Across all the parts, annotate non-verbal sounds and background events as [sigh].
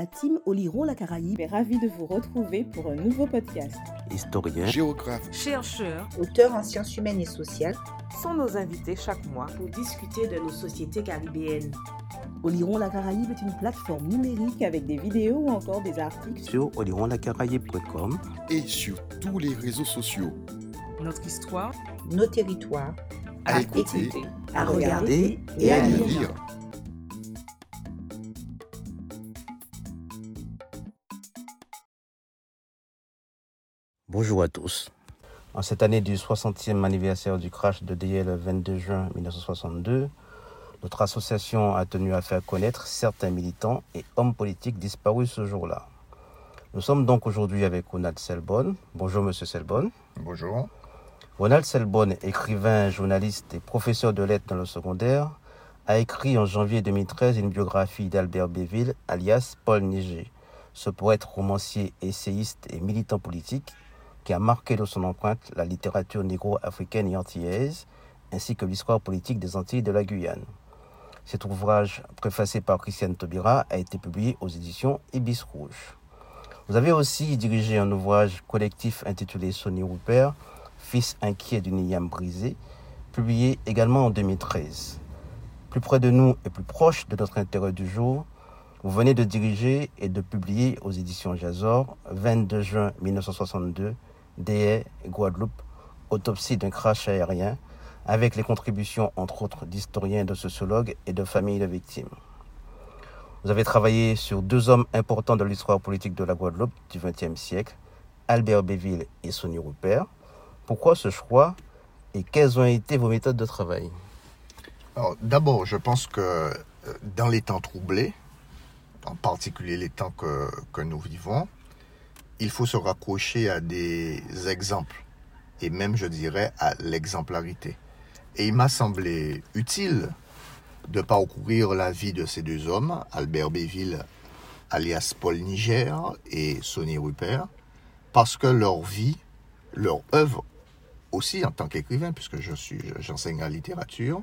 la team Oliron la Caraïbe. Est ravie de vous retrouver pour un nouveau podcast. Historien, géographe, chercheur, auteur en sciences humaines et sociales. Sont nos invités chaque mois pour discuter de nos sociétés caribéennes. Oliron la Caraïbe est une plateforme numérique avec des vidéos ou encore des articles sur olironlacaraïbe.com et sur tous les réseaux sociaux. Notre histoire, nos territoires, à, à écouter, écouter, à regarder et à lire. Bonjour à tous. En cette année du 60e anniversaire du crash de DL le 22 juin 1962, notre association a tenu à faire connaître certains militants et hommes politiques disparus ce jour-là. Nous sommes donc aujourd'hui avec Ronald Selbonne. Bonjour Monsieur Selbonne. Bonjour. Ronald Selbonne, écrivain, journaliste et professeur de lettres dans le secondaire, a écrit en janvier 2013 une biographie d'Albert Béville, alias Paul Niger, ce poète, romancier, essayiste et militant politique qui a marqué de son empreinte la littérature négro-africaine et antillaise, ainsi que l'histoire politique des Antilles de la Guyane. Cet ouvrage, préfacé par Christiane Taubira, a été publié aux éditions Ibis Rouge. Vous avez aussi dirigé un ouvrage collectif intitulé Sonny Rupert, Fils inquiet d'une yam brisée, publié également en 2013. Plus près de nous et plus proche de notre intérêt du jour, vous venez de diriger et de publier aux éditions Jazor, 22 juin 1962, DE, Guadeloupe, autopsie d'un crash aérien, avec les contributions entre autres d'historiens, de sociologues et de familles de victimes. Vous avez travaillé sur deux hommes importants de l'histoire politique de la Guadeloupe du XXe siècle, Albert Béville et Sonny Rupert. Pourquoi ce choix et quelles ont été vos méthodes de travail? D'abord, je pense que dans les temps troublés, en particulier les temps que, que nous vivons, il faut se raccrocher à des exemples et même, je dirais, à l'exemplarité. Et il m'a semblé utile de parcourir la vie de ces deux hommes, Albert Béville, alias Paul Niger, et Sonny Rupert, parce que leur vie, leur œuvre aussi en tant qu'écrivain, puisque je suis, j'enseigne la littérature,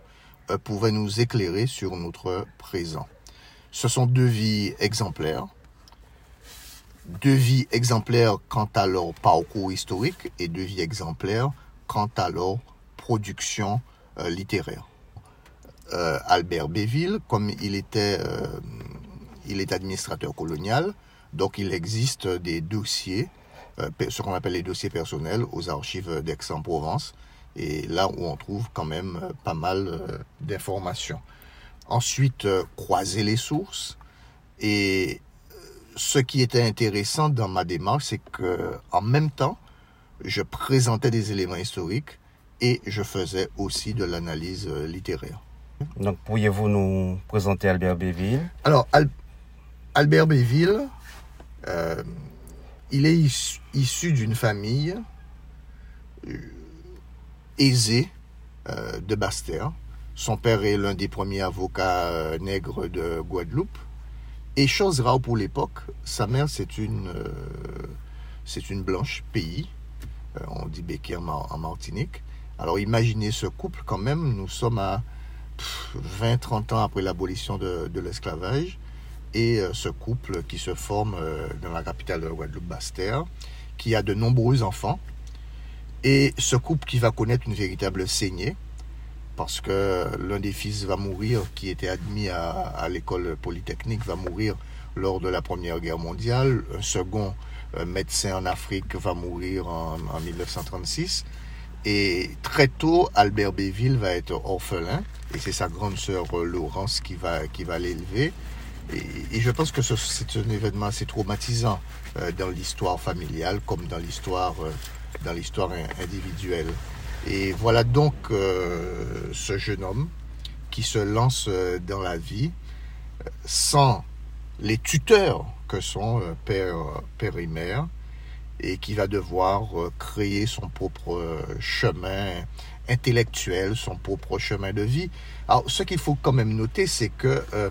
euh, pouvait nous éclairer sur notre présent. Ce sont deux vies exemplaires, deux vies exemplaires quant à leur parcours historique et deux vies exemplaires quant à leur production euh, littéraire. Euh, Albert Béville, comme il était, euh, il est administrateur colonial, donc il existe des dossiers ce qu'on appelle les dossiers personnels aux archives d'Aix-en-Provence, et là où on trouve quand même pas mal d'informations. Ensuite, croiser les sources. Et ce qui était intéressant dans ma démarche, c'est que en même temps, je présentais des éléments historiques et je faisais aussi de l'analyse littéraire. Donc, pourriez-vous nous présenter Albert Béville? Alors, Albert Béville, euh, il est issu, d'une famille euh, aisée euh, de Bastère. Son père est l'un des premiers avocats nègres de Guadeloupe. Et chose rare pour l'époque, sa mère, c'est une, c'est une blanche pays. on dit béquet en Martinique. Alors imaginez ce couple quand même, nous sommes à 20-30 ans après l'abolition de, l'esclavage et euh, ce couple qui se forme euh, dans la capitale de Guadeloupe, Bastère, qui a de nombreux enfants, et ce couple qui va connaître une véritable saignée, parce que l'un des fils va mourir, qui était admis à, l'école polytechnique, va mourir lors de la Première Guerre mondiale, un second euh, médecin en Afrique va mourir en, en 1936, et très tôt, Albert Béville va être orphelin, et c'est sa grande sœur Laurence qui va, qui va l'élever. Et, je pense que c'est un événement assez traumatisant euh, dans l'histoire familiale comme euh, dans l'histoire individuelle. Et voilà donc euh, ce jeune homme qui se lance dans la vie sans les tuteurs que sont père, père et mère et qui va devoir créer son propre chemin intellectuel, son propre chemin de vie. Alors, ce qu'il faut quand même noter, c'est que euh,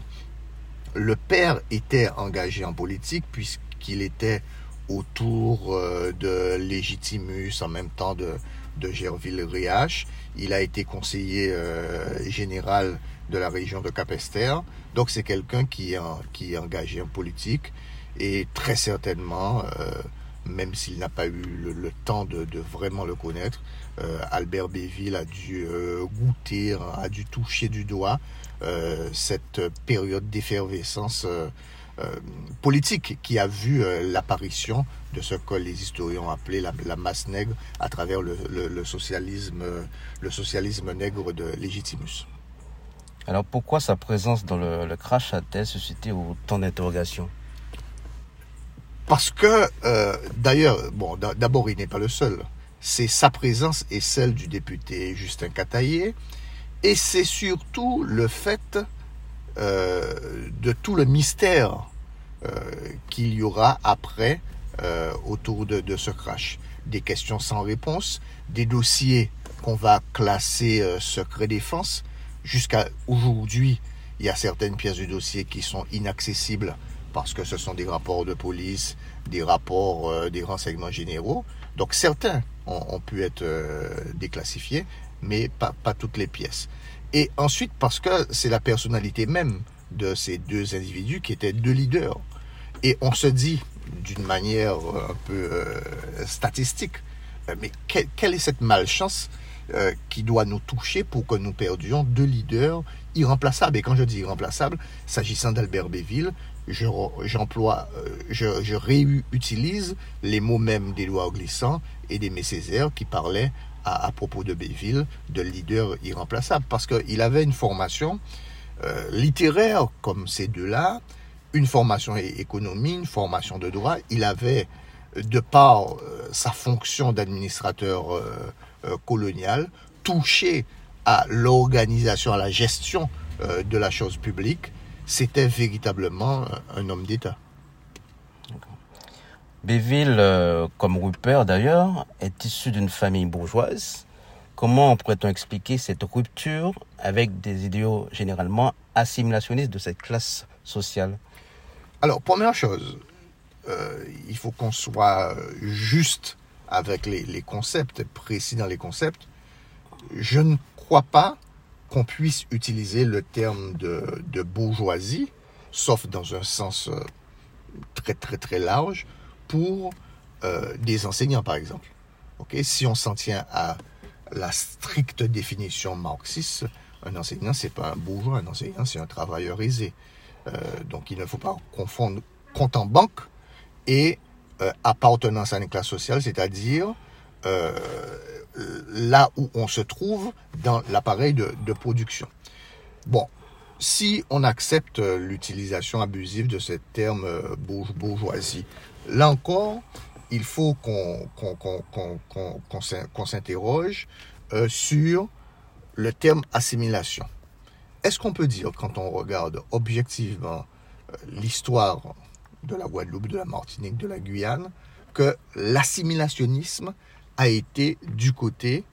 le père était engagé en politique puisqu'il était autour euh, de Légitimus, en même temps de, de Gerville-Riache. Il a été conseiller euh, général de la région de Capesterre. Donc c'est quelqu'un qui, qui est engagé en politique. Et très certainement, même s'il n'a pas eu le, temps de, vraiment le connaître, Albert Béville a dû goûter, a dû toucher du doigt cette période d'effervescence politique qui a vu l'apparition de ce que les historiens ont appelé la, masse nègre à travers le, socialisme, le socialisme nègre de Légitimus. Alors pourquoi sa présence dans le, crash a-t-elle suscité autant d'interrogations? Parce que, euh, d'ailleurs, bon, d'abord il n'est pas le seul. C'est sa présence et celle du député Justin Cataillé, et c'est surtout le fait euh, de tout le mystère euh, qu'il y aura après autour de, ce crash. Des questions sans réponse, des dossiers qu'on va classer secret défense, Jusqu'à aujourd'hui, il y a certaines pièces du dossier qui sont inaccessibles parce que ce sont des rapports de police, des rapports euh, des renseignements généraux. Donc certains ont, pu être euh, déclassifiés, mais pas toutes les pièces. Et ensuite parce que c'est la personnalité même de ces deux individus qui étaient deux leaders. Et on se dit d'une manière un peu euh, statistique, mais quelle est cette malchance euh, qui doit nous toucher pour que nous perdions deux leaders irremplaçables? Et quand je dis irremplaçables, s'agissant d'Albert Béville, j'emploie, euh, je, je, réutilise les mots mêmes d'Édouard Glissant et d'Aimé Césaire qui parlaient à, propos de Béville de leader irremplaçable parce qu'il avait une formation euh, littéraire comme ces deux-là, une formation économie, une formation de droit. Il avait, de par sa fonction d'administrateur euh, colonial, touché à l'organisation, à la gestion euh, de la chose publique, c'était véritablement un homme d'État. Béville, euh, comme Rupert d'ailleurs, est issu d'une famille bourgeoise. Comment pourrait-on expliquer cette rupture avec des idéaux généralement assimilationnistes de cette classe sociale? Alors, première chose, il faut qu'on soit juste avec les, concepts, précis dans les concepts, je ne crois pas qu'on puisse utiliser le terme de, bourgeoisie, sauf dans un sens euh, très très très large, pour euh, des enseignants par exemple. si on s'en tient à la stricte définition marxiste, un enseignant c'est pas un bourgeois, un enseignant c'est un travailleur aisé. Euh, donc il ne faut pas confondre compte en banque et euh, appartenance à une classe sociale, c'est-à-dire là où on se trouve dans l'appareil de, production. Bon, si on accepte l'utilisation abusive de ce terme bourgeoisie, là encore, il faut qu'on s'interroge sur le terme assimilation. Est-ce qu'on peut dire, quand on regarde objectivement l'histoire de la Guadeloupe, de la Martinique, de la Guyane, que l'assimilationnisme a été du côté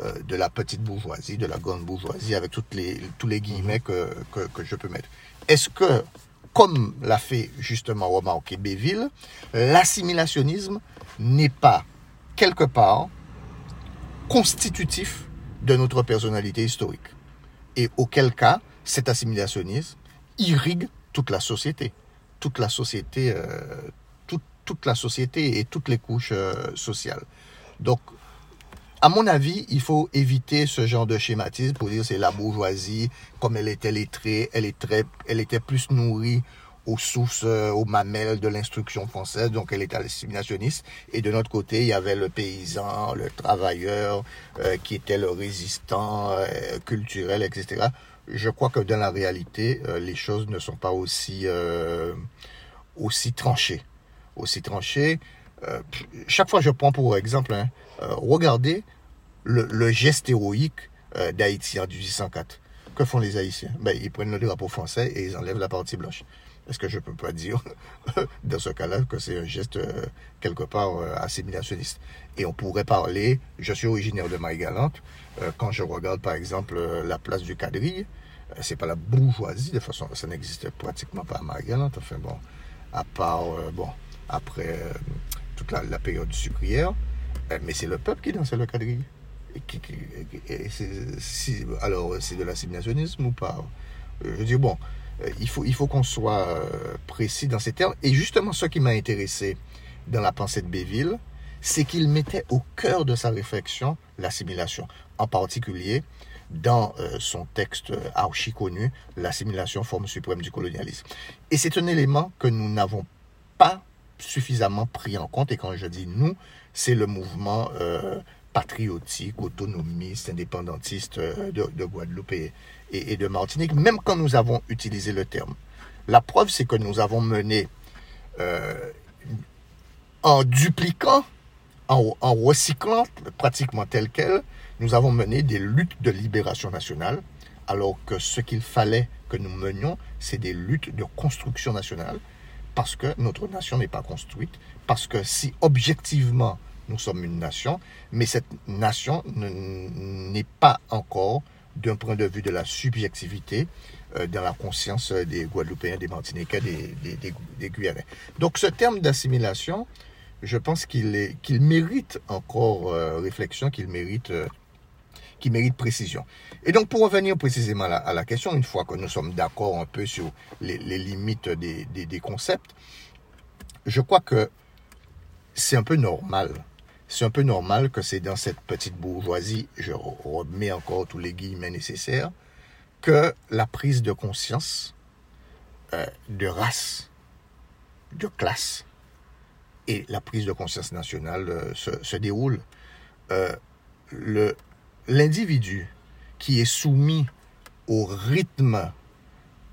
euh, de la petite bourgeoisie, de la grande bourgeoisie, avec toutes les, tous les guillemets que, que, je peux mettre. Est-ce que, comme l'a fait justement remarquer Béville, l'assimilationnisme n'est pas quelque part constitutif de notre personnalité historique Et auquel cas, cet assimilationnisme irrigue toute la société toute la société, euh, et toutes les couches euh, sociales. Donc, à mon avis, il faut éviter ce genre de schématisme pour dire c'est la bourgeoisie, comme elle était lettrée, elle, est très, elle était plus nourrie aux sources, euh, aux mamelles de l'instruction française, donc elle était assimilationniste. Et de notre côté, il y avait le paysan, le travailleur, qui était le résistant culturel, etc je crois que dans la réalité, euh, les choses ne sont pas aussi, euh, aussi tranchées. Aussi tranchées. Euh, chaque fois, je prends pour exemple, hein, regardez le, geste héroïque d'Haïti en 1804. Que font les Haïtiens? Ben, Ils prennent le drapeau français et ils enlèvent la partie blanche. Est-ce que je ne peux pas dire, [laughs] dans ce cas-là, que c'est un geste quelque part assimilationniste? Et on pourrait parler, je suis originaire de Marie-Galante, euh, quand je regarde par exemple euh, la place du quadrille, euh, c'est pas la bourgeoisie, de façon, ça n'existe pratiquement pas à Marie-Galante, enfin bon, à part, bon, après toute la, période sucrière, mais c'est le peuple qui dansait le quadrille. alors, c'est de l'assimilationnisme ou pas? Je dis, bon, euh, il faut, il faut qu'on soit euh, précis dans ces termes. Et justement, ce qui m'a intéressé dans la pensée de Béville, c'est qu'il mettait au cœur de sa réflexion l'assimilation. En particulier, dans euh, son texte archi connu, L'assimilation, forme suprême du colonialisme. Et c'est un élément que nous n'avons pas suffisamment pris en compte. Et quand je dis nous, c'est le mouvement euh, patriotique, autonomiste, indépendantiste euh, de, de Guadeloupe et, de Martinique, même quand nous avons utilisé le terme. La preuve, c'est que nous avons mené, euh, en dupliquant, en recyclant pratiquement tel quel, nous avons mené des luttes de libération nationale, alors que ce qu'il fallait que nous menions, c'est des luttes de construction nationale, parce que notre nation n'est pas construite, parce que si objectivement nous sommes une nation, mais cette nation ne- n'est pas encore, d'un point de vue de la subjectivité, euh, dans la conscience des Guadeloupéens, des Martiniquais, des, Guyanais. Donc ce terme d'assimilation, je pense qu'il mérite encore euh, réflexion, qu'il mérite, euh, mérite précision. Et donc pour revenir précisément à la, question, une fois que nous sommes d'accord un peu sur les, limites des concepts, je crois que c'est un peu normal. C'est un peu normal que c'est dans cette petite bourgeoisie, je remets encore tous les guillemets nécessaires, que la prise de conscience euh, de race, de classe et la prise de conscience nationale euh, se, se déroule. Euh, L'individu qui est soumis au rythme,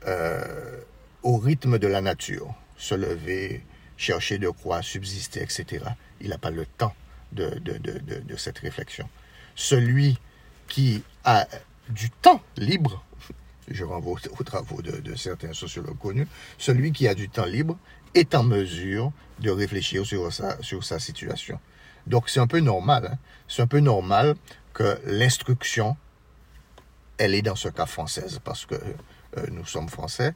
euh, au rythme de la nature, se lever, chercher de quoi subsister, etc., il n'a pas le temps de, de, de, de, cette réflexion. Celui qui a du temps libre, [laughs] je renvoie aux, aux travaux de, de certains sociologues connus, celui qui a du temps libre est en mesure de réfléchir sur sa, sur sa situation. Donc c'est un peu normal, hein. c'est un peu normal que l'instruction, elle est dans ce cas française, parce que euh, nous sommes français,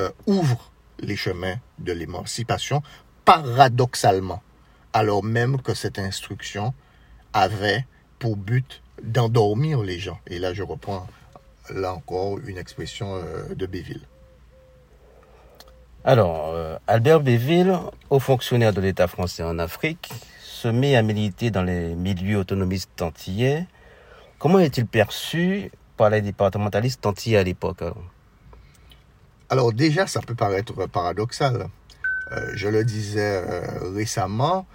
euh, ouvre les chemins de l'émancipation, paradoxalement, alors même que cette instruction avait pour but d'endormir les gens. Et là, je reprends là encore une expression euh, de Béville. Alors, euh, Albert Béville, haut fonctionnaire de l'État français en Afrique, se met à militer dans les milieux autonomistes antillais. Comment est-il perçu par les départementalistes antillais à l'époque alors? Alors déjà, ça peut paraître paradoxal. Euh, je le disais euh, récemment,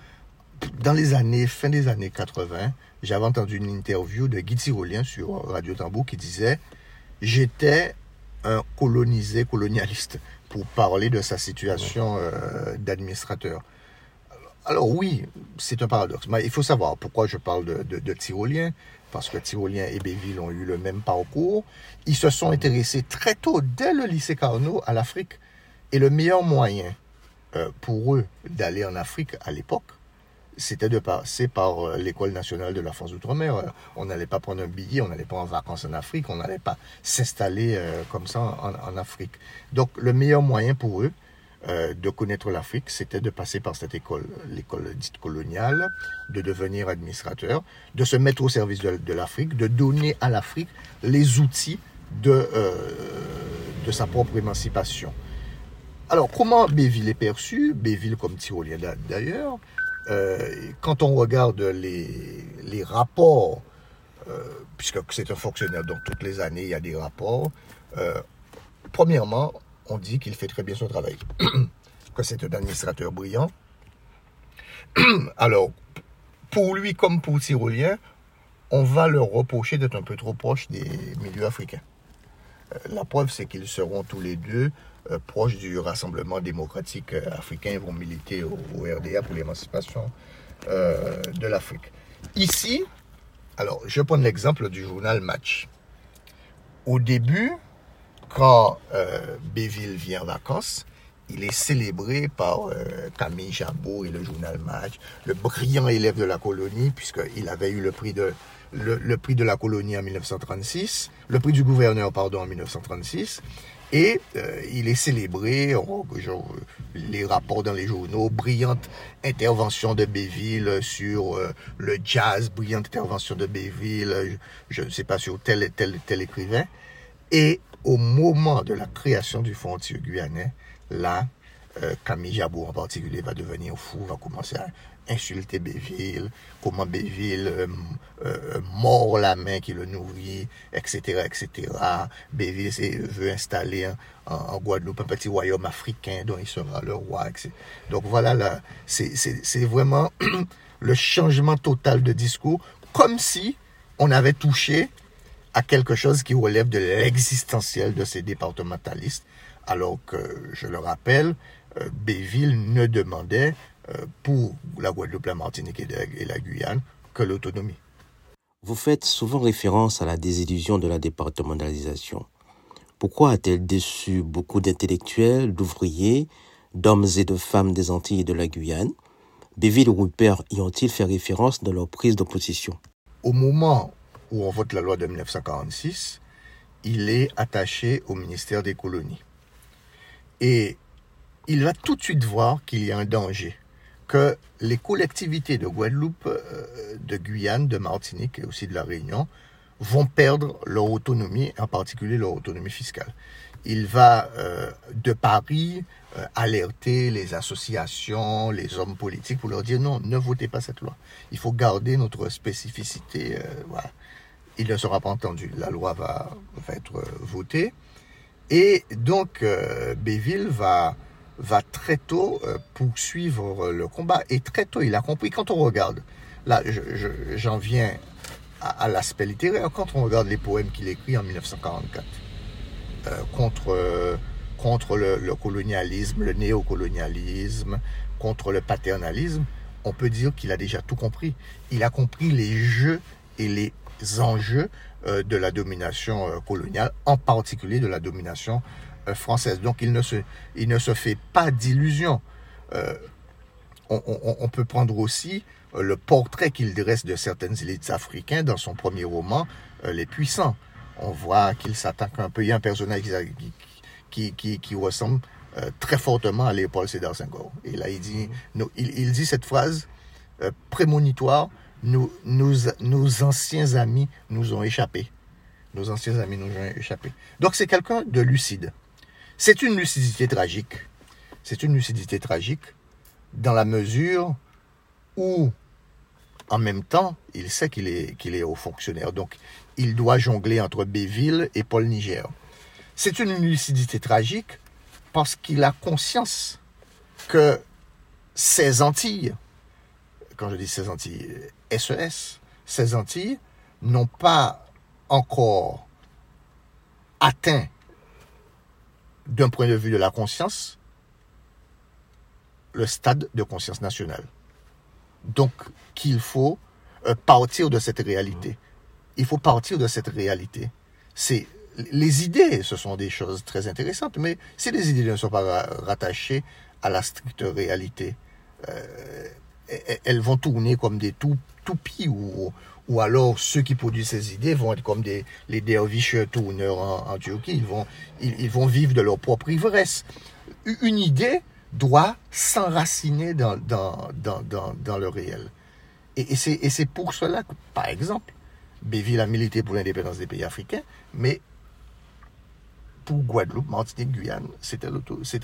dans les années, fin des années 80, j'avais entendu une interview de Guy Tyrolien sur Radio Tambour qui disait « J'étais un colonisé colonialiste » pour parler de sa situation euh, d'administrateur. Alors oui, c'est un paradoxe. Mais il faut savoir pourquoi je parle de, de, de Tyrolien, parce que Tyrolien et Béville ont eu le même parcours. Ils se sont intéressés très tôt, dès le lycée Carnot, à l'Afrique. Et le meilleur moyen pour eux d'aller en Afrique à l'époque, c'était de passer par euh, l'école nationale de la France d'outre-mer. Euh, On n'allait pas prendre un billet, on n'allait pas en vacances en Afrique, on n'allait pas s'installer euh, comme ça en, Afrique. Donc le meilleur moyen pour eux euh, de connaître l'Afrique, c'était de passer par cette école, l'école dite coloniale, de devenir administrateur, de se mettre au service de, l'Afrique, de donner à l'Afrique les outils de, euh, de sa propre émancipation. Alors, comment Béville est perçu Béville comme tyrolien d'a- d'ailleurs. Euh, quand on regarde les, les rapports, euh, puisque c'est un fonctionnaire, donc toutes les années il y a des rapports, euh, premièrement, on dit qu'il fait très bien son travail, [clears throat] que c'est un administrateur brillant. [clears throat] Alors, pour lui comme pour Tyrolien, on va leur reprocher d'être un peu trop proche des milieux africains. La preuve, c'est qu'ils seront tous les deux proches du Rassemblement démocratique euh, africain. Vont militer au, RDA pour l'émancipation euh, de l'Afrique. Ici, alors, je prendre l'exemple du journal Match. Au début, quand euh, Béville vient en vacances, il est célébré par euh, Camille Chabot et le journal Match, le brillant élève de la colonie, puisqu'il avait eu le prix de, le prix de la colonie en 1936, le prix du gouverneur, pardon, en 1936. Et euh, il est célébré, les rapports dans les journaux, brillante intervention de Béville sur euh, le jazz, brillante intervention de Béville, je je ne sais pas sur tel et tel, tel écrivain. Et au moment de la création du Fonds anti-guyanais, là, euh, Camille Jabot en particulier va devenir fou, va commencer à insulter Béville, comment Béville euh, euh, mord la main qui le nourrit, etc., etc. Béville veut installer en, Guadeloupe un petit royaume africain dont il sera le roi, etc. Donc voilà, là, c'est vraiment [clears throat] le changement total de discours, comme si on avait touché à quelque chose qui relève de l'existentiel de ces départementalistes, alors que, je le rappelle, euh, Béville ne demandait euh, pour la Guadeloupe, la Martinique et la Guyane que l'autonomie. Vous faites souvent référence à la désillusion de la départementalisation. Pourquoi a-t-elle déçu beaucoup d'intellectuels, d'ouvriers, d'hommes et de femmes des Antilles et de la Guyane? Béville ou Rupert y ont-ils fait référence dans leur prise d'opposition Au moment où on vote la loi de 1946, il est attaché au ministère des colonies. Et il va tout de suite voir qu'il y a un danger, que les collectivités de Guadeloupe, euh, de Guyane, de Martinique et aussi de la Réunion vont perdre leur autonomie, en particulier leur autonomie fiscale. Il va euh, de Paris euh, alerter les associations, les hommes politiques pour leur dire non, ne votez pas cette loi. Il faut garder notre spécificité. Il ne sera pas entendu. La loi va être votée. Et donc, Béville va va très tôt euh, poursuivre euh, le combat. Et très tôt, il a compris. Quand on regarde, là, j'en viens à, l'aspect littéraire, quand on regarde les poèmes qu'il écrit en 1944 euh, contre, contre le, colonialisme, le néocolonialisme, contre le paternalisme, on peut dire qu'il a déjà tout compris. Il a compris les jeux et les enjeux de la domination coloniale, en particulier de la domination française. Donc il ne se, il ne se fait pas d'illusions. Euh, on, peut prendre aussi euh, le portrait qu'il dresse de certaines élites africaines dans son premier roman, Les Puissants. On voit qu'il s'attaque un peu. Il y a un personnage qui, qui, ressemble très fortement à Léopold Sédar Senghor. Et là, il dit, il, dit cette phrase prémonitoire nous, nous, nos anciens amis nous ont échappé. Nos anciens amis nous ont échappé. Donc, c'est quelqu'un de lucide. C'est une lucidité tragique. C'est une lucidité tragique dans la mesure où, en même temps, il sait qu'il est, qu'il est haut fonctionnaire. Donc, il doit jongler entre Béville et Paul Niger. C'est une lucidité tragique parce qu'il a conscience que ces Antilles, quand je dis ces Antilles, SES, ces Antilles n'ont pas encore atteint d'un point de vue de la conscience, le stade de conscience nationale. Donc, qu'il faut euh, partir de cette réalité. Il faut partir de cette réalité. C'est les idées, ce sont des choses très intéressantes, mais si les idées ne sont pas rattachées à la stricte réalité, euh, elles vont tourner comme des toupies ou, ou alors ceux qui produisent ces idées vont être comme des, les derviches tourneurs en, Turquie, ils vont, ils, vont vivre de leur propre ivresse. Une idée doit s'enraciner dans, dans, dans, dans, le réel. Et, et c'est pour cela que, par exemple, Béville a milité pour l'indépendance des pays africains, mais pour Guadeloupe, Martinique, Guyane, c'était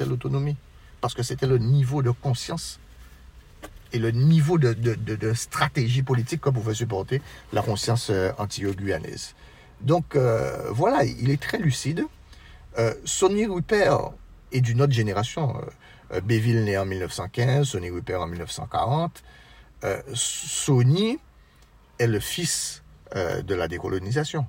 l'autonomie. Parce que c'était le niveau de conscience et le niveau de, stratégie politique que pouvait supporter la conscience euh, antillo-guyanaise. Donc euh, voilà, il est très lucide. Euh, Sonny Rupert est d'une autre génération. Béville né en 1915, Sonny Rupert en 1940. Sonny est le fils de la décolonisation.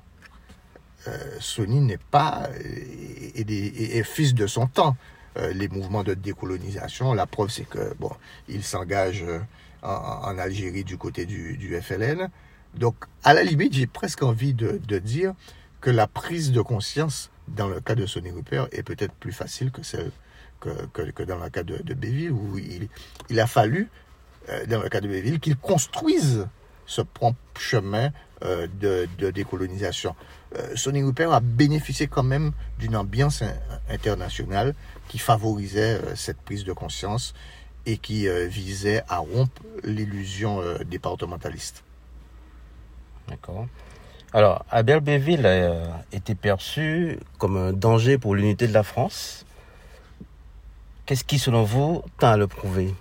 Sonny n'est pas est, fils de son temps. Euh, les mouvements de décolonisation. La preuve, c'est que bon, il s'engage euh, en, Algérie du côté du, FLN. Donc, à la limite, j'ai presque envie de, dire que la prise de conscience dans le cas de Sonny Rupert est peut-être plus facile que celle que, que, dans le cas de, de Béville, où il, a fallu, euh, dans le cas de Béville, qu'il construise ce propre chemin de, décolonisation. Sonny Rupert a bénéficié quand même d'une ambiance internationale qui favorisait euh, cette prise de conscience et qui euh, visait à rompre l'illusion euh, départementaliste. D'accord. Alors, Albert Béville a été perçu comme un danger pour l'unité de la France. Qu'est-ce qui, selon vous, tend à le prouver?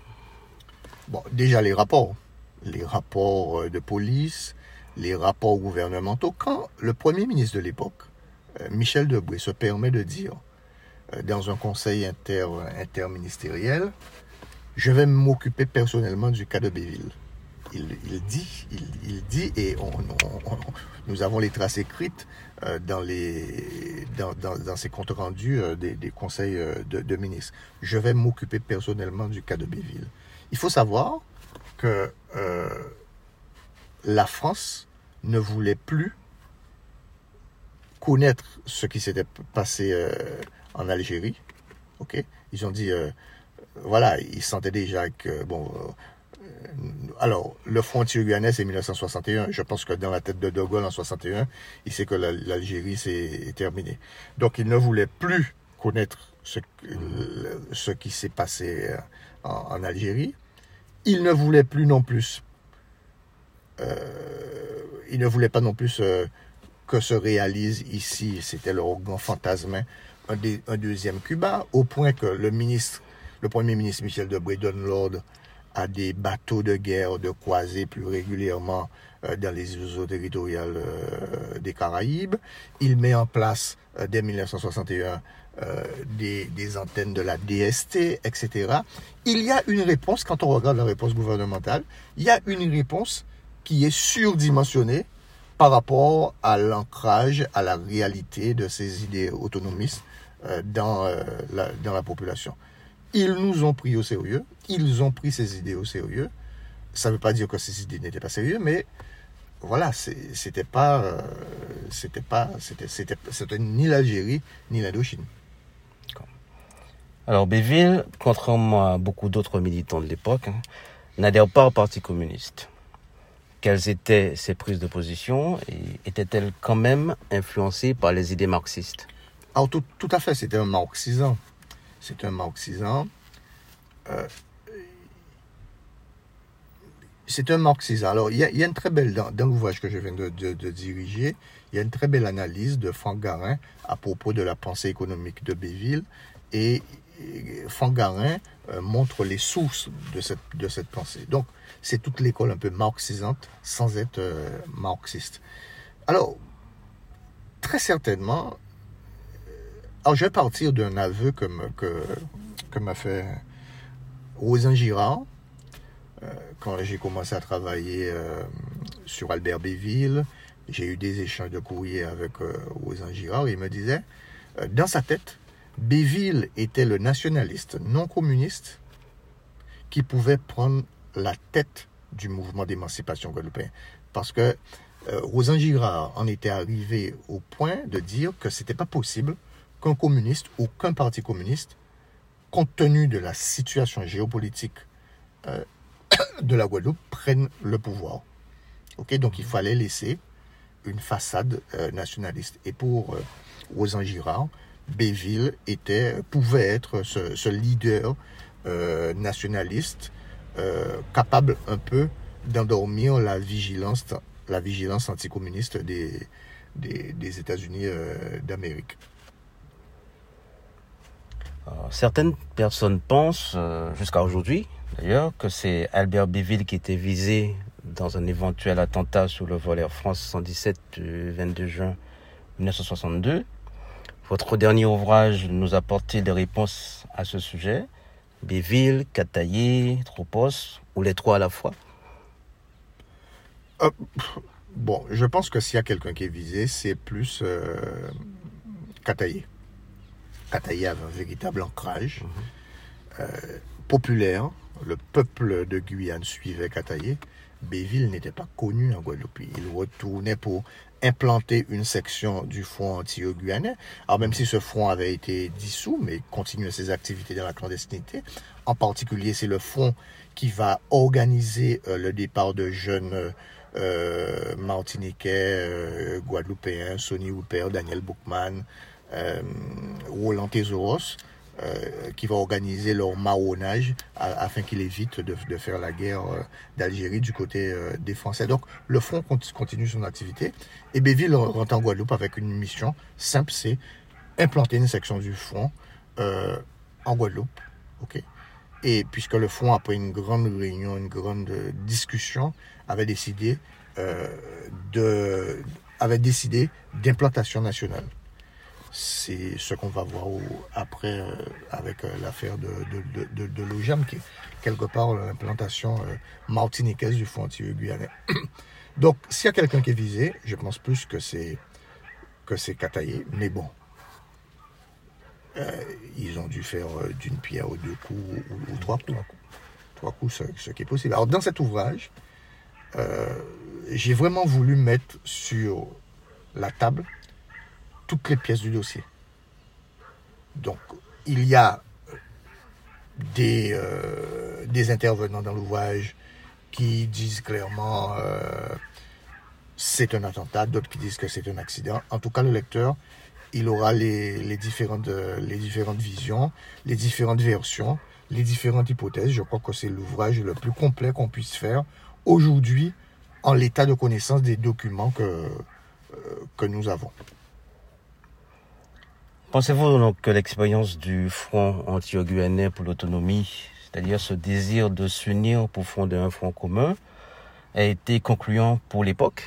Bon, déjà les rapports. Les rapports euh, de police, les rapports gouvernementaux. Quand le Premier ministre de l'époque, euh, Michel Debré, se permet de dire euh, dans un conseil inter, interministériel, je vais m'occuper personnellement du cas de Béville. Il, dit, il, dit, et nous avons les traces écrites dans, les, ces comptes rendus des, conseils de, ministres. Je vais m'occuper personnellement du cas de Béville. Il faut savoir que euh, la France ne voulait plus connaître ce qui s'était passé euh, en Algérie. Ok, ils ont dit, euh, voilà, ils sentaient déjà que bon. alors, le front anti c'est 1961. Je pense que dans la tête de De Gaulle en 61, il sait que l'Algérie s'est terminée. Donc, il ne voulait plus connaître ce, ce qui s'est passé en, Algérie. Il ne voulait plus non plus, euh, il ne voulait pas non plus euh, que se réalise ici, c'était leur grand fantasme, un, un, deuxième Cuba, au point que le ministre, le premier ministre Michel Debré donne l'ordre à des bateaux de guerre de croiser plus régulièrement euh, dans les eaux territoriales des Caraïbes. Il met en place, dès 1961, euh, des, antennes de la DST, etc. Il y a une réponse, quand on regarde la réponse gouvernementale, il y a une réponse qui est surdimensionnée par rapport à l'ancrage, à la réalité de ces idées autonomistes euh, dans, euh, la, dans la population. Ils nous ont pris au sérieux, ils ont pris ces idées au sérieux. Ça ne veut pas dire que ces idées n'étaient pas sérieuses, mais voilà, c'était pas, c'était pas, c'était ni l'Algérie ni l'Indochine. Alors Béville, contrairement à beaucoup d'autres militants de l'époque, hein, n'adhère pas au Parti communiste. Quelles étaient ses prises de position et étaient-elles quand même influencées par les idées marxistes? Alors tout, à fait, c'était un marxisant. C'est un marxisant. Euh, c'est un marxisant. Alors, il y, a, une très belle, dans, l'ouvrage que je viens de, diriger, il y a une très belle analyse de Franck Garin à propos de la pensée économique de Béville. Fangarin euh, montre les sources de cette, de cette pensée. Donc, c'est toute l'école un peu marxisante sans être euh, marxiste. Alors, très certainement, euh, je vais partir d'un aveu que, m'a fait Rosan Girard quand j'ai commencé à travailler sur Albert Béville. J'ai eu des échanges de courriers avec Rosan Girard il me disait, dans sa tête, Béville était le nationaliste non communiste qui pouvait prendre la tête du mouvement d'émancipation guadeloupéen. Parce que euh, Girard en était arrivé au point de dire que ce n'était pas possible qu'un communiste ou qu'un parti communiste, compte tenu de la situation géopolitique euh, [coughs] de la Guadeloupe, prenne le pouvoir. donc il fallait laisser une façade euh, nationaliste. Et pour Rosan Girard, Béville était, pouvait être ce, leader euh, nationaliste euh, capable un peu d'endormir la vigilance, la vigilance anticommuniste des, des, États-Unis euh, d'Amérique. Certaines personnes pensent, jusqu'à aujourd'hui d'ailleurs, que c'est Albert Béville qui était visé dans un éventuel attentat sur le vol Air France 117 du 22 juin 1962 votre dernier ouvrage nous apporte des réponses à ce sujet Béville, Cataillé, Tropos, ou les trois à la fois euh, Bon, je pense que s'il y a quelqu'un qui est visé, c'est plus euh, Cataillé. Cataillé avait un véritable ancrage mhm. euh, populaire. Le peuple de Guyane suivait Cataillé. Béville n'était pas connu en Guadeloupe. Il retournait pour implanter une section du front anti-guyanais. Alors même si ce front avait été dissous, mais continuait ses activités dans la clandestinité. En particulier, c'est le front qui va organiser euh, le départ de jeunes euh, martiniquais, euh, guadeloupéens, Sonny Hooper, Daniel Bookman, Roland Tesoros, euh, qui va organiser leur marronnage afin qu'il évite de, faire la guerre euh, d'Algérie du côté euh, des Français. Donc le front conti- continue son activité et Béville rentre en Guadeloupe avec une mission simple, c'est implanter une section du front en Guadeloupe. et puisque le front, après une grande réunion, une grande discussion, avait décidé de, avait décidé d'implantation nationale. C'est ce qu'on va voir après euh, avec euh, l'affaire de, de, qui est quelque part l'implantation euh, martiniquaise du front anti-guyanais. [coughs] Donc, s'il y a quelqu'un qui est visé, je pense plus que c'est que c'est Kataye, mais bon, euh, ils ont dû faire d'une pierre aux deux coups ou, ou trois coups. Trois coups, ce, ce qui est possible. Alors, dans cet ouvrage, j'ai vraiment voulu mettre sur la table toutes les pièces du dossier. Donc, il y a des, euh, des intervenants dans l'ouvrage qui disent clairement euh, c'est un attentat, d'autres qui disent que c'est un accident. En tout cas, le lecteur, il aura les, différentes, les différentes visions, les différentes versions, les différentes hypothèses. Je crois que c'est l'ouvrage le plus complet qu'on puisse faire aujourd'hui en l'état de connaissance des documents que, euh, que nous avons. Pensez-vous que l'expérience du Front anti-guyanais pour l'autonomie, c'est-à-dire ce désir de s'unir pour fonder un front commun, a été concluant pour l'époque?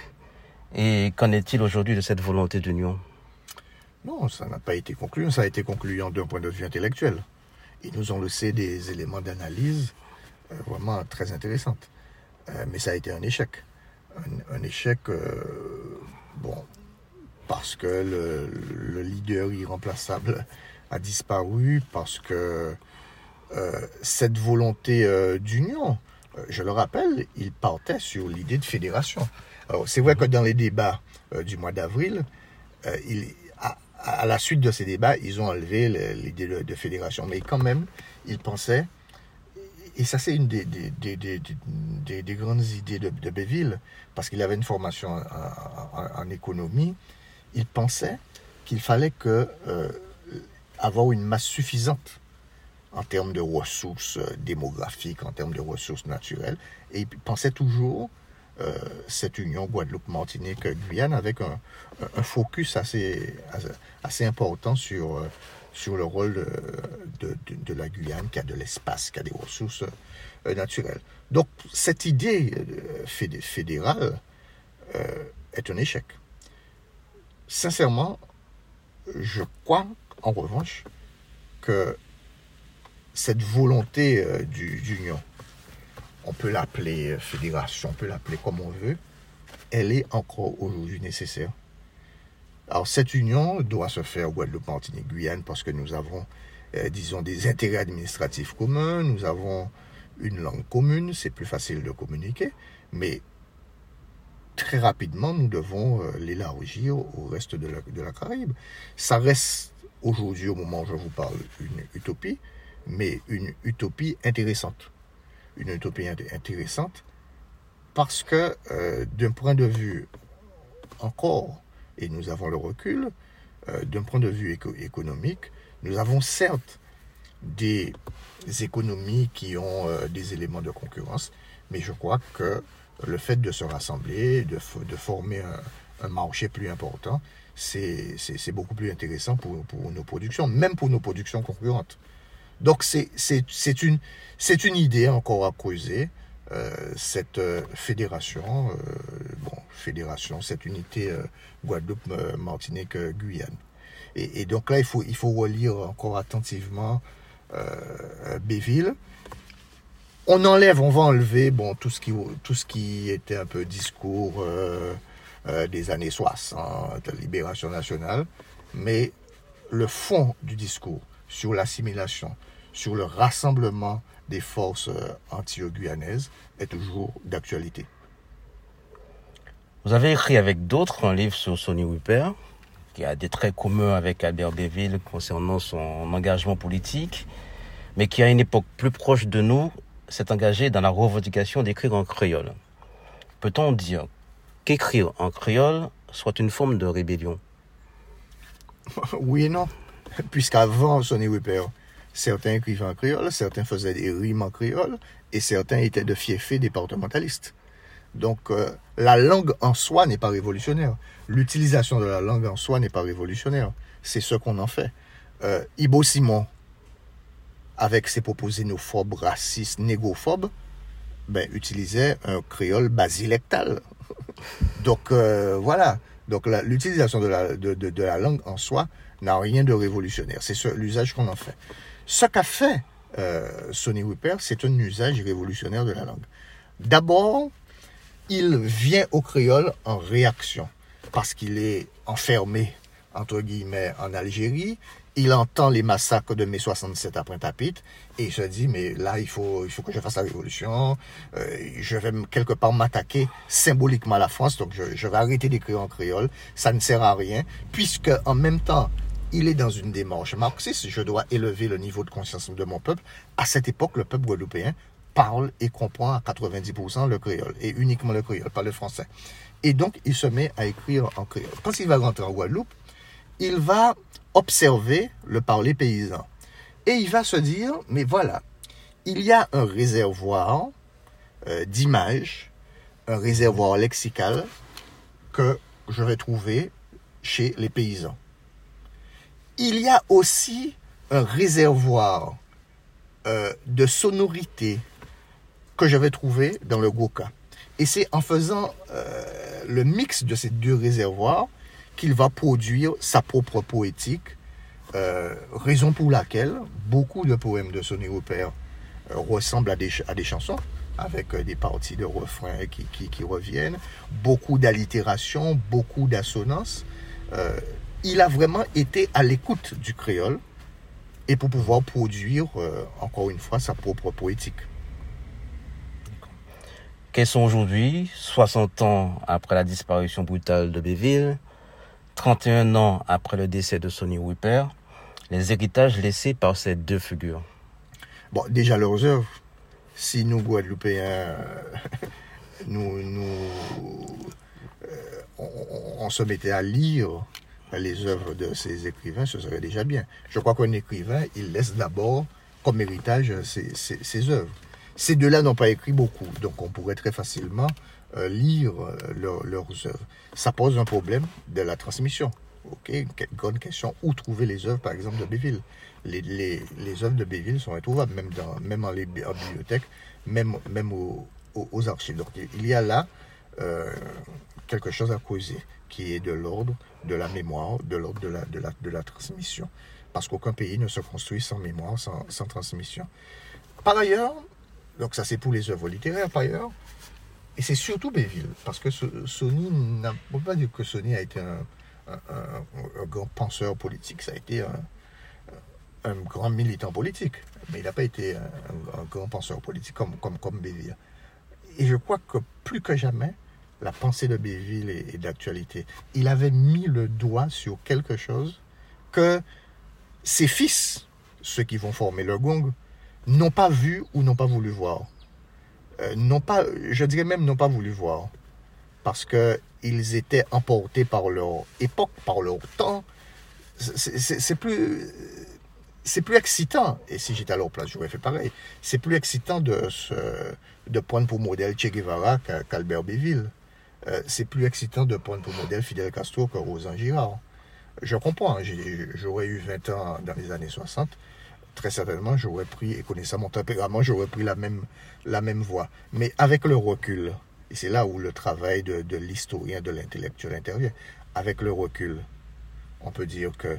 Et qu'en est-il aujourd'hui de cette volonté d'union? Non, ça n'a pas été concluant, ça a été concluant d'un point de vue intellectuel. Ils nous ont laissé des éléments d'analyse euh, vraiment très intéressants. Euh, mais ça a été un échec. Un, un échec, euh, bon, parce que le, le, leader irremplaçable a disparu, parce que euh, cette volonté euh, d'union, euh, je le rappelle, il partait sur l'idée de fédération. Alors, c'est vrai que dans les débats du mois d'avril, il, à, la suite de ces débats, ils ont enlevé l'idée de, fédération. Mais quand même, ils pensaient, et ça c'est une des, des, des, des, des grandes idées de, Béville, parce qu'il avait une formation en économie, il pensait qu'il fallait euh, avoir une masse suffisante en termes de ressources démographiques, en termes de ressources naturelles, et il pensait toujours euh, cette union Guadeloupe-Martinique-Guyane avec un, focus assez, important sur, euh, le rôle de, la Guyane qui a de l'espace, qui a des ressources euh, naturelles. Donc cette idée fédérale est un échec. Sincèrement, je crois en revanche que cette volonté d'union, on peut l'appeler fédération, on peut l'appeler comme on veut, elle est encore aujourd'hui nécessaire. Alors cette union doit se faire Guadeloupe, Martinique, Guyane parce que nous avons, euh, disons, des intérêts administratifs communs, nous avons une langue commune, c'est plus facile de communiquer, mais très rapidement, nous devons euh, l'élargir au reste de la, de la Caraïbe. Ça reste aujourd'hui, au moment où je vous parle, une utopie, mais une utopie intéressante. Une utopie intéressante parce que euh, d'un point de vue encore, et nous avons le recul, euh, d'un point de vue éco économique, nous avons certes des économies qui ont des éléments de concurrence, mais je crois que le fait de se rassembler, de, de former un, marché plus important, c'est beaucoup plus intéressant pour, pour, nos productions, même pour nos productions concurrentes. Donc c'est une, une idée encore à creuser, euh, cette euh, fédération, euh, bon, fédération, cette unité Guadeloupe, Martinique, Guyane. Et, et, donc là, il faut, il faut relire encore attentivement Béville. On enlève, on va enlever bon, tout, ce qui, tout ce qui était un peu discours euh, euh, des années 60, libération nationale, mais le fond du discours sur l'assimilation, sur le rassemblement des forces anti-guyanaises est toujours d'actualité. Vous avez écrit avec d'autres un livre sur Sonny Wipper, qui a des traits communs avec Albert Béville concernant son engagement politique, mais qui à une époque plus proche de nous s'est engagé dans la revendication d'écrire en créole. Peut-on dire qu'écrire en créole soit une forme de rébellion? [laughs] Oui et non, puisqu'avant Sonny Wipper, certains écrivaient en créole, certains faisaient des rimes en créole, et certains étaient de fiefés départementalistes. Donc euh, la langue en soi n'est pas révolutionnaire. L'utilisation de la langue en soi n'est pas révolutionnaire. C'est ce qu'on en fait. Euh, Ibo Simon, avec ses propos xénophobes, racistes, négophobes, ben, utilisait un créole basilectal. [laughs] Donc euh, voilà. Donc l'utilisation de la, langue en soi n'a rien de révolutionnaire. C'est l'usage qu'on en fait. Ce qu'a fait euh, Sonny Rupert, c'est un usage révolutionnaire de la langue. D'abord, il vient au créole en réaction parce qu'il est enfermé, entre guillemets, en Algérie. Il entend les massacres de mai 67 à Pointe-à-Pitre et il se dit, mais là, il faut, il faut que je fasse la révolution. Euh, je vais quelque part m'attaquer symboliquement à la France, donc je, je vais arrêter d'écrire en créole. Ça ne sert à rien, puisque en même temps, il est dans une démarche marxiste. Je dois élever le niveau de conscience de mon peuple. À cette époque, le peuple guadeloupéen parle et comprend à 90% le créole, et uniquement le créole, pas le français. Et donc, il se met à écrire en créole. Quand il va rentrer en Guadeloupe, il va observer le parler paysan. Et il va se dire, mais voilà, il y a un réservoir euh, d'images, un réservoir lexical que je vais trouver chez les paysans. Il y a aussi un réservoir euh, de sonorité que je vais dans le Goka. Et c'est en faisant euh, le mix de ces deux réservoirs qu'il va produire sa propre poétique, euh, raison pour laquelle beaucoup de poèmes de Sonny Rupert euh, ressemblent à des, chansons, avec des parties de refrains qui, reviennent, beaucoup d'allitération, beaucoup d'assonances. il a vraiment été à l'écoute du créole et pour pouvoir produire, encore une fois, sa propre poétique. Quels sont aujourd'hui, 60 ans après la disparition brutale de Béville, 31 ans après le décès de Sonny Whipper, les héritages laissés par ces deux figures Bon, déjà leurs œuvres. Si nous, Guadeloupéens, [laughs] nous, nous euh, on, se mettait à lire les œuvres de ces écrivains, ce serait déjà bien. Je crois qu'un écrivain, il laisse d'abord comme héritage ses, œuvres. Ces deux-là n'ont pas écrit beaucoup, donc on pourrait très facilement lire euh, leurs œuvres. Ça pose un problème de la transmission. Ok, une grande question, où trouver les œuvres, par exemple, de Béville? Les, œuvres de Béville sont introuvables, même, dans, même en, les, bibliothèques, même, même aux, aux, archives. Donc il y a là euh, quelque chose à causer, qui est de l'ordre de la mémoire, de l'ordre de la, de, la, de la transmission. Parce qu'aucun pays ne se construit sans mémoire, sans, sans transmission. Par ailleurs, donc ça c'est pour les œuvres littéraires par ailleurs. Et c'est surtout Béville, parce que Sony, on ne peut pas dire que Sony a été un, grand penseur politique, ça a été un, grand militant politique, mais il n'a pas été un, grand penseur politique comme, comme, comme Béville. Et je crois que plus que jamais, la pensée de Béville est, est d'actualité. Il avait mis le doigt sur quelque chose que ses fils, ceux qui vont former le gong, n'ont pas vu ou n'ont pas voulu voir. Euh, non pas, je dirais même n'ont pas voulu voir. Parce qu'ils étaient emportés par leur époque, par leur temps. C'est plus, c'est plus excitant. Et si j'étais à leur place, j'aurais fait pareil. C'est plus excitant de, de prendre pour modèle Che Guevara qu'Albert Béville. Euh, c'est plus excitant de prendre pour modèle Fidel Castro que Rosan Girard. Je comprends, hein, j'aurais eu 20 ans dans les années 60 très certainement, j'aurais pris, et connaissant mon tempérament, j'aurais pris la même, la voie. Mais avec le recul, et c'est là où le travail de, de l'historien, de l'intellectuel intervient, avec le recul, on peut dire que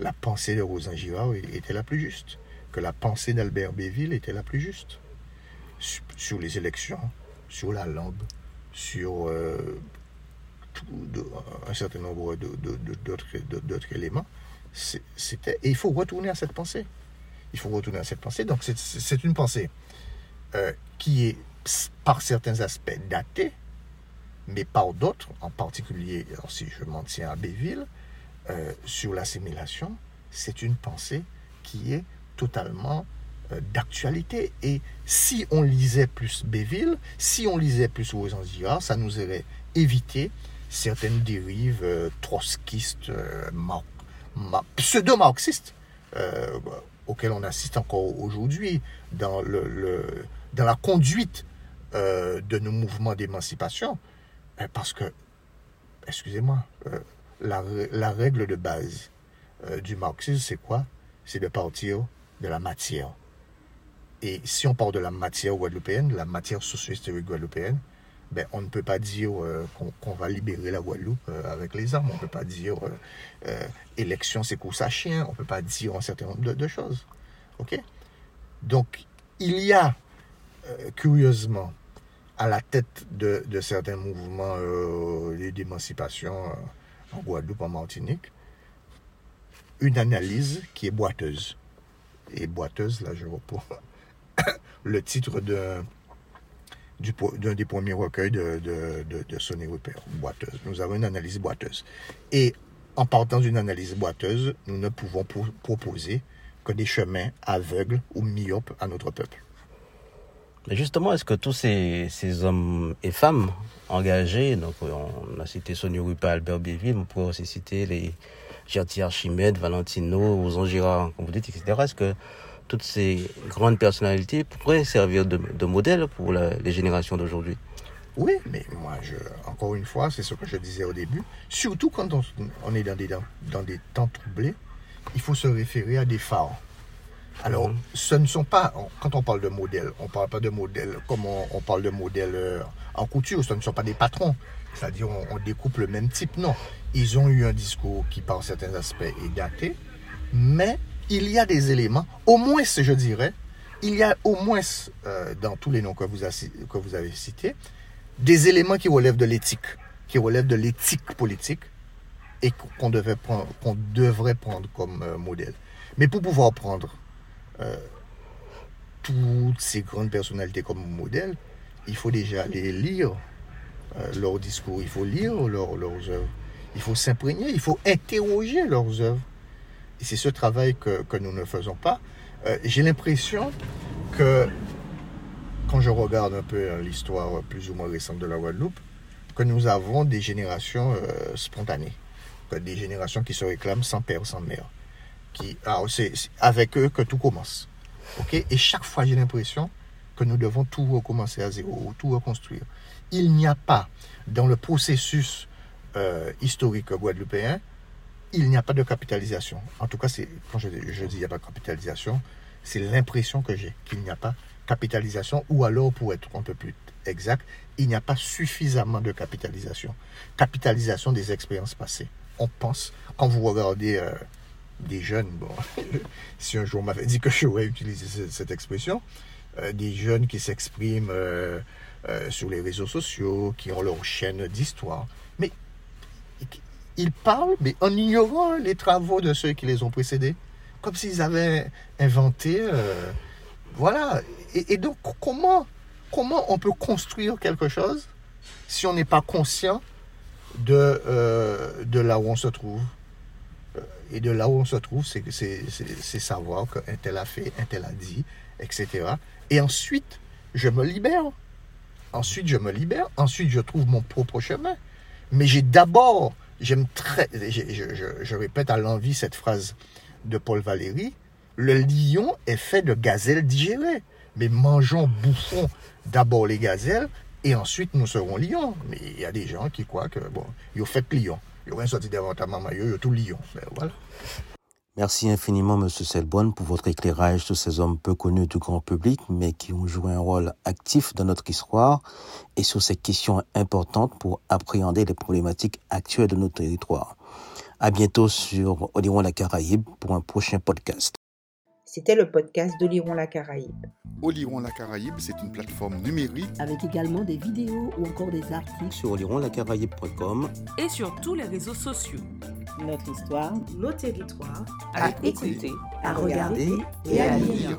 la pensée de Rosan Girard était la plus juste, que la pensée d'Albert Béville était la plus juste sur les élections, sur la langue, sur euh, un certain nombre d'autres éléments. C'était, et il faut retourner à cette pensée il faut retourner à cette pensée. Donc c'est une pensée euh, qui est par certains aspects datée, mais par d'autres, en particulier, si je m'en tiens à Béville, euh, sur l'assimilation, c'est une pensée qui est totalement euh, d'actualité. Et si on lisait plus Béville, si on lisait plus Rosanzira, ça nous aurait évité certaines dérives trotskistes, pseudo-marxistes auquel on assiste encore aujourd'hui dans, le, dans la conduite euh, de nos mouvements d'émancipation. Ben, Parce que, excusez-moi, euh, la, la règle de base euh, du marxisme, c'est quoi? C'est de partir de la matière. Et si on part de la matière guadeloupéenne, la matière socio-historique guadeloupéenne, ben, on ne peut pas dire euh, qu'on va libérer la Guadeloupe euh, avec les armes. On ne peut pas dire euh, élection, c'est course à chien. On ne peut pas dire un certain nombre de, choses. OK? Donc, il y a, curieusement, à la tête de, de certains mouvements d'émancipation en Guadeloupe, en Martinique, une analyse qui est boiteuse. Et boiteuse, là, je reprends le titre d'un d'un des premiers recueils de, de, de, de Sonny Rupert, boiteuse. Nous avons une analyse boiteuse. Et en partant d'une analyse boiteuse, nous ne pouvons pro- proposer que des chemins aveugles ou myopes à notre peuple. Mais justement, est-ce que tous ces, ces hommes et femmes engagés, donc on a cité Sonia Rupa, Albert Béville, on pourrait aussi citer les Gertie Archimède, Valentino, Ozan Girard, comme vous dites, etc. Est-ce que toutes ces grandes personnalités pourraient servir de, de modèle pour la- les générations d'aujourd'hui Oui, mais moi, je, encore une fois, c'est ce que je disais au début. Surtout quand on, on est dans des, dans, dans des temps troublés, il faut se référer à des phares. Alors, Mhm. ce ne sont pas, quand on parle de modèle, on ne parle pas de modèle comme on, on parle de modèle euh, en couture, ce ne sont pas des patrons. C'est-à-dire, on, on découpe le même type. Non. Ils ont eu un discours qui, par certains aspects, est daté, mais il y a des éléments, au moins, je dirais, il y a au moins, euh, dans tous les noms que vous, avez cités, des éléments qui relèvent de l'éthique, qui relèvent de l'éthique politique et qu'on devrait prendre comme euh, modèle. Mais pour pouvoir prendre euh, toutes ces grandes personnalités comme modèle, il faut déjà aller lire leurs discours, il faut lire leurs œuvres, il faut s'imprégner, il faut interroger leurs œuvres. C'est ce travail que, nous ne faisons pas. Euh, J'ai l'impression que quand je regarde un peu euh, l'histoire plus ou moins récente de la Guadeloupe, que nous avons des générations euh, spontanées, des générations qui se réclament sans père, sans mère. Qui, c'est avec eux que tout commence. ok? Et chaque fois, j'ai l'impression que nous devons tout recommencer à zéro, tout reconstruire. Il n'y a pas, dans le processus historique guadeloupéen, il n'y a pas de capitalisation. En tout cas, c'est quand je, je dis il n'y a pas de capitalisation, c'est l'impression que j'ai qu'il n'y a pas capitalisation, ou alors, pour être un peu plus exact, il n'y a pas suffisamment de capitalisation. Capitalisation des expériences passées. On pense, quand vous regardez euh, des jeunes, bon, [laughs] si un jour on m'avait dit que j'aurais utilisé ce- cette expression, euh, des jeunes qui s'expriment euh, sur les réseaux sociaux, qui ont leur chaîne d'histoire, mais ils parlent, mais en ignorant les travaux de ceux qui les ont précédés, comme s'ils avaient inventé, euh, voilà. Et, donc, comment, comment on peut construire quelque chose si on n'est pas conscient de, euh, de là où on se trouve? Euh, Et de là où on se trouve, c'est savoir qu'un tel a fait, un tel a dit, etc. Et ensuite, je me libère. Ensuite, je me libère. Ensuite, je trouve mon propre chemin. Mais j'ai d'abord, j'aime très, je, répète à l'envie cette phrase de Paul Valéry, le lion est fait de gazelles digérées. Mais mangeons, bouffons d'abord les gazelles et ensuite nous serons lions. Mais il y a des gens qui croient que, bon, ils ont fait lion. Ils ont sorti devant ta maman, ils ont tout lion. Ben voilà. Merci infiniment, Monsieur Selbonne, pour votre éclairage sur ces hommes peu connus du grand public, mais qui ont joué un rôle actif dans notre histoire et sur ces questions importantes pour appréhender les problématiques actuelles de notre territoire. À bientôt sur Oliron la Caraïbe pour un prochain podcast. C'était le podcast d'Oliron la Caraïbe. Oliron la Caraïbe, c'est une plateforme numérique avec également des vidéos ou encore des articles. Sur olironlacaraïbe.com, et sur tous les réseaux sociaux. Notre histoire Nos territoires À, À écouter. à regarder et à lire. lire.